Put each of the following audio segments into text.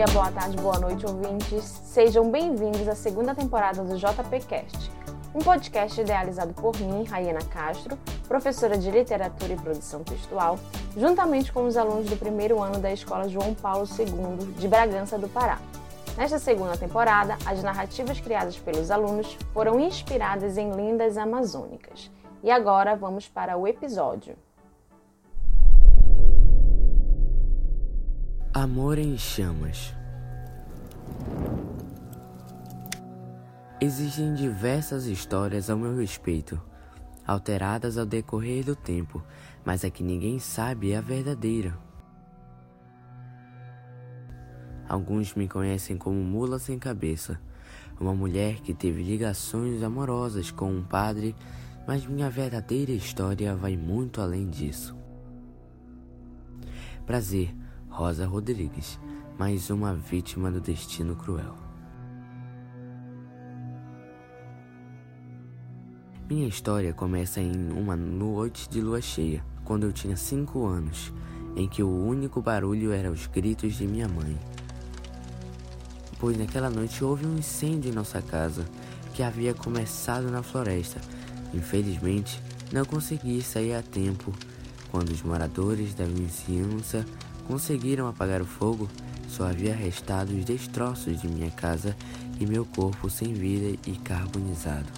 dia, boa tarde, boa noite, ouvintes. Sejam bem-vindos à segunda temporada do JPcast, um podcast idealizado por mim, Raiana Castro, professora de Literatura e Produção Textual, juntamente com os alunos do primeiro ano da Escola João Paulo II de Bragança do Pará. Nesta segunda temporada, as narrativas criadas pelos alunos foram inspiradas em lendas amazônicas. E agora vamos para o episódio. Amor em Chamas Existem diversas histórias ao meu respeito, alteradas ao decorrer do tempo, mas a que ninguém sabe é a verdadeira. Alguns me conhecem como Mula Sem Cabeça, uma mulher que teve ligações amorosas com um padre, mas minha verdadeira história vai muito além disso. Prazer, Rosa Rodrigues, mais uma vítima do destino cruel. Minha história começa em uma noite de lua cheia, quando eu tinha 5 anos, em que o único barulho era os gritos de minha mãe. Pois naquela noite houve um incêndio em nossa casa, que havia começado na floresta. Infelizmente, não consegui sair a tempo. Quando os moradores da vizinhança conseguiram apagar o fogo, só havia restado os destroços de minha casa e meu corpo sem vida e carbonizado.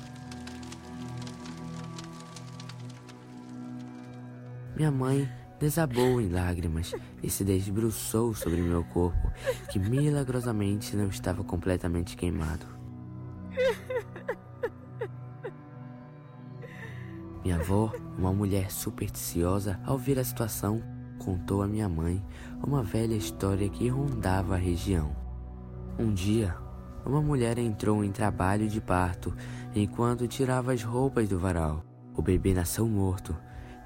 Minha mãe desabou em lágrimas e se debruçou sobre meu corpo, que milagrosamente não estava completamente queimado. Minha avó, uma mulher supersticiosa, ao ver a situação, contou à minha mãe uma velha história que rondava a região. Um dia, uma mulher entrou em trabalho de parto enquanto tirava as roupas do varal. O bebê nasceu morto.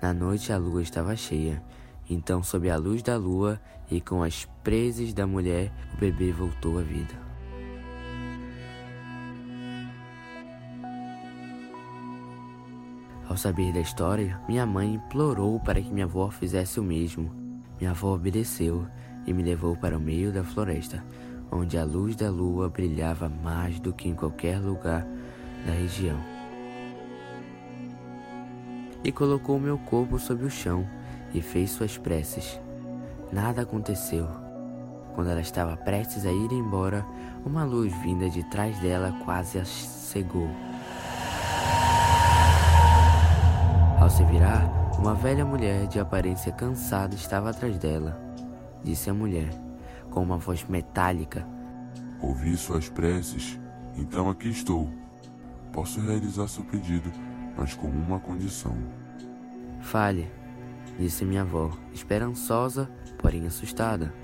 Na noite a lua estava cheia. Então, sob a luz da lua e com as preses da mulher, o bebê voltou à vida. Ao saber da história, minha mãe implorou para que minha avó fizesse o mesmo. Minha avó obedeceu e me levou para o meio da floresta, onde a luz da lua brilhava mais do que em qualquer lugar da região. E colocou meu corpo sobre o chão e fez suas preces. Nada aconteceu. Quando ela estava prestes a ir embora, uma luz vinda de trás dela quase a cegou. Ao se virar, uma velha mulher de aparência cansada estava atrás dela. Disse a mulher, com uma voz metálica: Ouvi suas preces, então aqui estou. Posso realizar seu pedido, mas com uma condição. Fale, disse minha avó, esperançosa, porém assustada.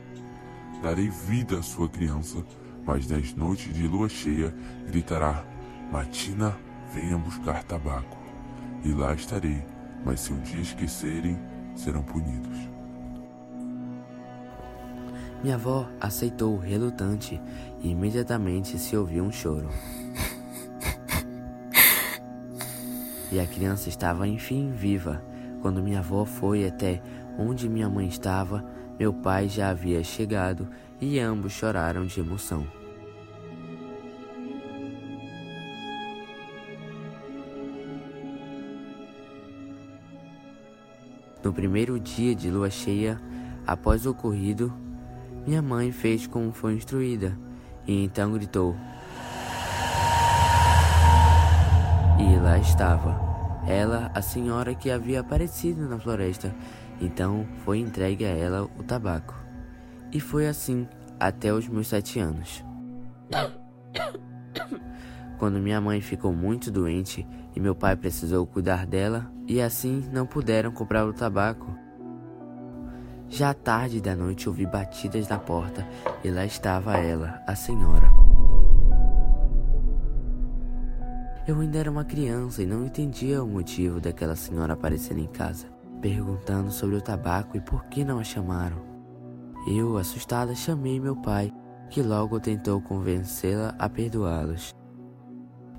Darei vida à sua criança, mas nas noites de lua cheia gritará: Matina, venha buscar tabaco. E lá estarei, mas se um dia esquecerem, serão punidos. Minha avó aceitou relutante e imediatamente se ouviu um choro. E a criança estava enfim viva. Quando minha avó foi até onde minha mãe estava, meu pai já havia chegado e ambos choraram de emoção. No primeiro dia de lua cheia, após o ocorrido, minha mãe fez como foi instruída e então gritou. E lá estava, ela, a senhora que havia aparecido na floresta. Então foi entregue a ela o tabaco. E foi assim até os meus sete anos. Quando minha mãe ficou muito doente e meu pai precisou cuidar dela, e assim não puderam comprar o tabaco. Já à tarde da noite ouvi batidas na porta e lá estava ela, a senhora. Eu ainda era uma criança e não entendia o motivo daquela senhora aparecer em casa, perguntando sobre o tabaco e por que não a chamaram. Eu, assustada, chamei meu pai, que logo tentou convencê-la a perdoá-los.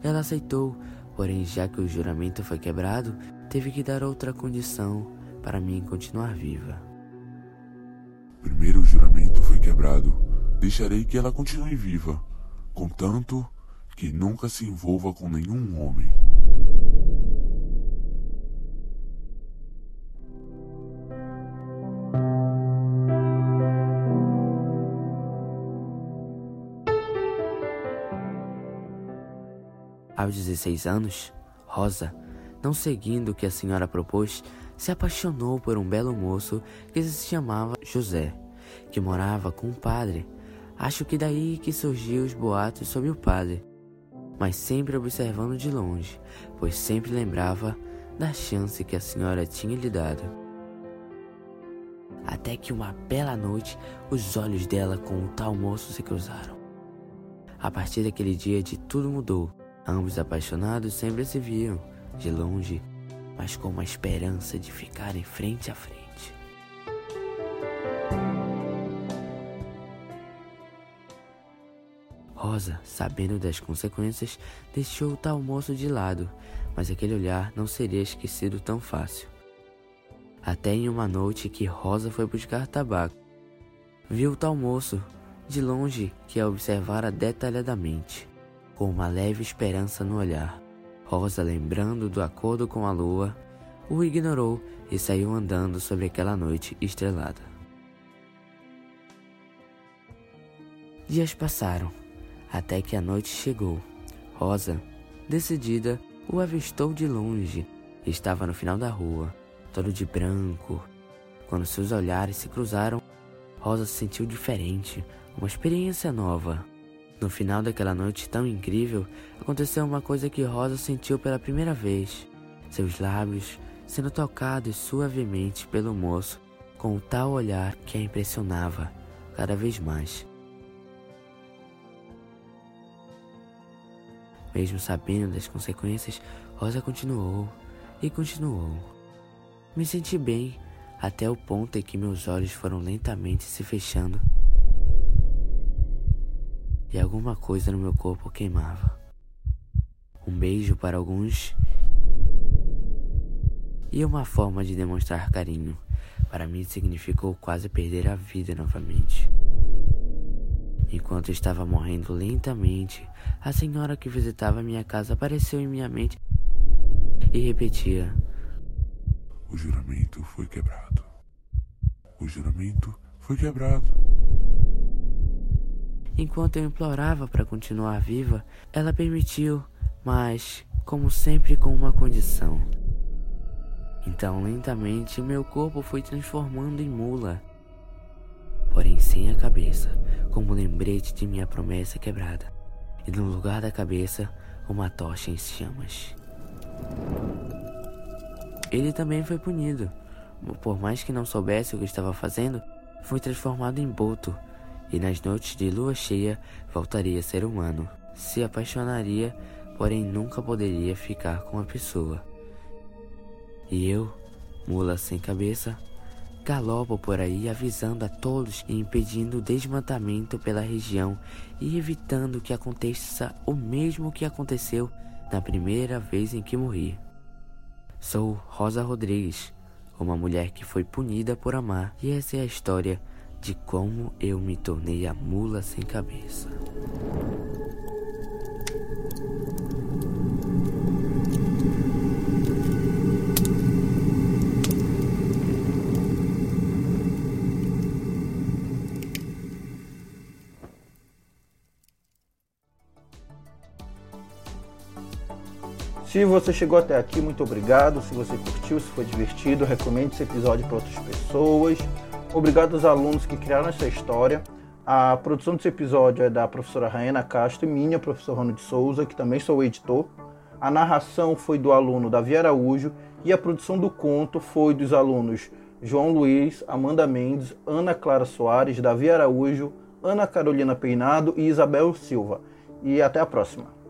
Ela aceitou, porém, já que o juramento foi quebrado, teve que dar outra condição para mim continuar viva. Primeiro o juramento foi quebrado, deixarei que ela continue viva, contanto que nunca se envolva com nenhum homem. Aos 16 anos, Rosa, não seguindo o que a senhora propôs, se apaixonou por um belo moço que se chamava José, que morava com um padre. Acho que daí que surgiu os boatos sobre o padre, mas sempre observando de longe, pois sempre lembrava da chance que a senhora tinha lhe dado. Até que uma bela noite os olhos dela com o tal moço se cruzaram. A partir daquele dia de tudo mudou. Ambos apaixonados sempre se viam, de longe, mas com uma esperança de ficarem frente a frente. Rosa, sabendo das consequências, deixou o tal moço de lado, mas aquele olhar não seria esquecido tão fácil. Até em uma noite que Rosa foi buscar tabaco, viu o tal moço, de longe, que a observara detalhadamente com uma leve esperança no olhar. Rosa, lembrando do acordo com a lua, o ignorou e saiu andando sobre aquela noite estrelada. Dias passaram, até que a noite chegou. Rosa, decidida, o avistou de longe. Estava no final da rua, todo de branco. Quando seus olhares se cruzaram, Rosa se sentiu diferente, uma experiência nova. No final daquela noite tão incrível, aconteceu uma coisa que Rosa sentiu pela primeira vez: seus lábios sendo tocados suavemente pelo moço com o tal olhar que a impressionava cada vez mais. Mesmo sabendo das consequências, Rosa continuou e continuou. Me senti bem até o ponto em que meus olhos foram lentamente se fechando e alguma coisa no meu corpo queimava. Um beijo para alguns e uma forma de demonstrar carinho. Para mim significou quase perder a vida novamente. Enquanto estava morrendo lentamente, a senhora que visitava minha casa apareceu em minha mente e repetia: O juramento foi quebrado. O juramento foi quebrado. Enquanto eu implorava para continuar viva, ela permitiu, mas, como sempre, com uma condição. Então, lentamente, meu corpo foi transformando em mula, porém sem a cabeça, como lembrete de minha promessa quebrada, e no lugar da cabeça, uma tocha em chamas. Ele também foi punido. Por mais que não soubesse o que estava fazendo, foi transformado em boto e nas noites de lua cheia voltaria a ser humano. Se apaixonaria, porém nunca poderia ficar com a pessoa. E eu, mula sem cabeça, galopo por aí avisando a todos e impedindo o desmatamento pela região e evitando que aconteça o mesmo que aconteceu na primeira vez em que morri. Sou Rosa Rodrigues, uma mulher que foi punida por amar, e essa é a história de como eu me tornei a mula sem cabeça. Se você chegou até aqui, muito obrigado. Se você curtiu, se foi divertido, recomende esse episódio para outras pessoas. Obrigado aos alunos que criaram essa história. A produção desse episódio é da professora Raena Castro e minha, professora Rony de Souza, que também sou editor. A narração foi do aluno Davi Araújo e a produção do conto foi dos alunos João Luiz, Amanda Mendes, Ana Clara Soares, Davi Araújo, Ana Carolina Peinado e Isabel Silva. E até a próxima.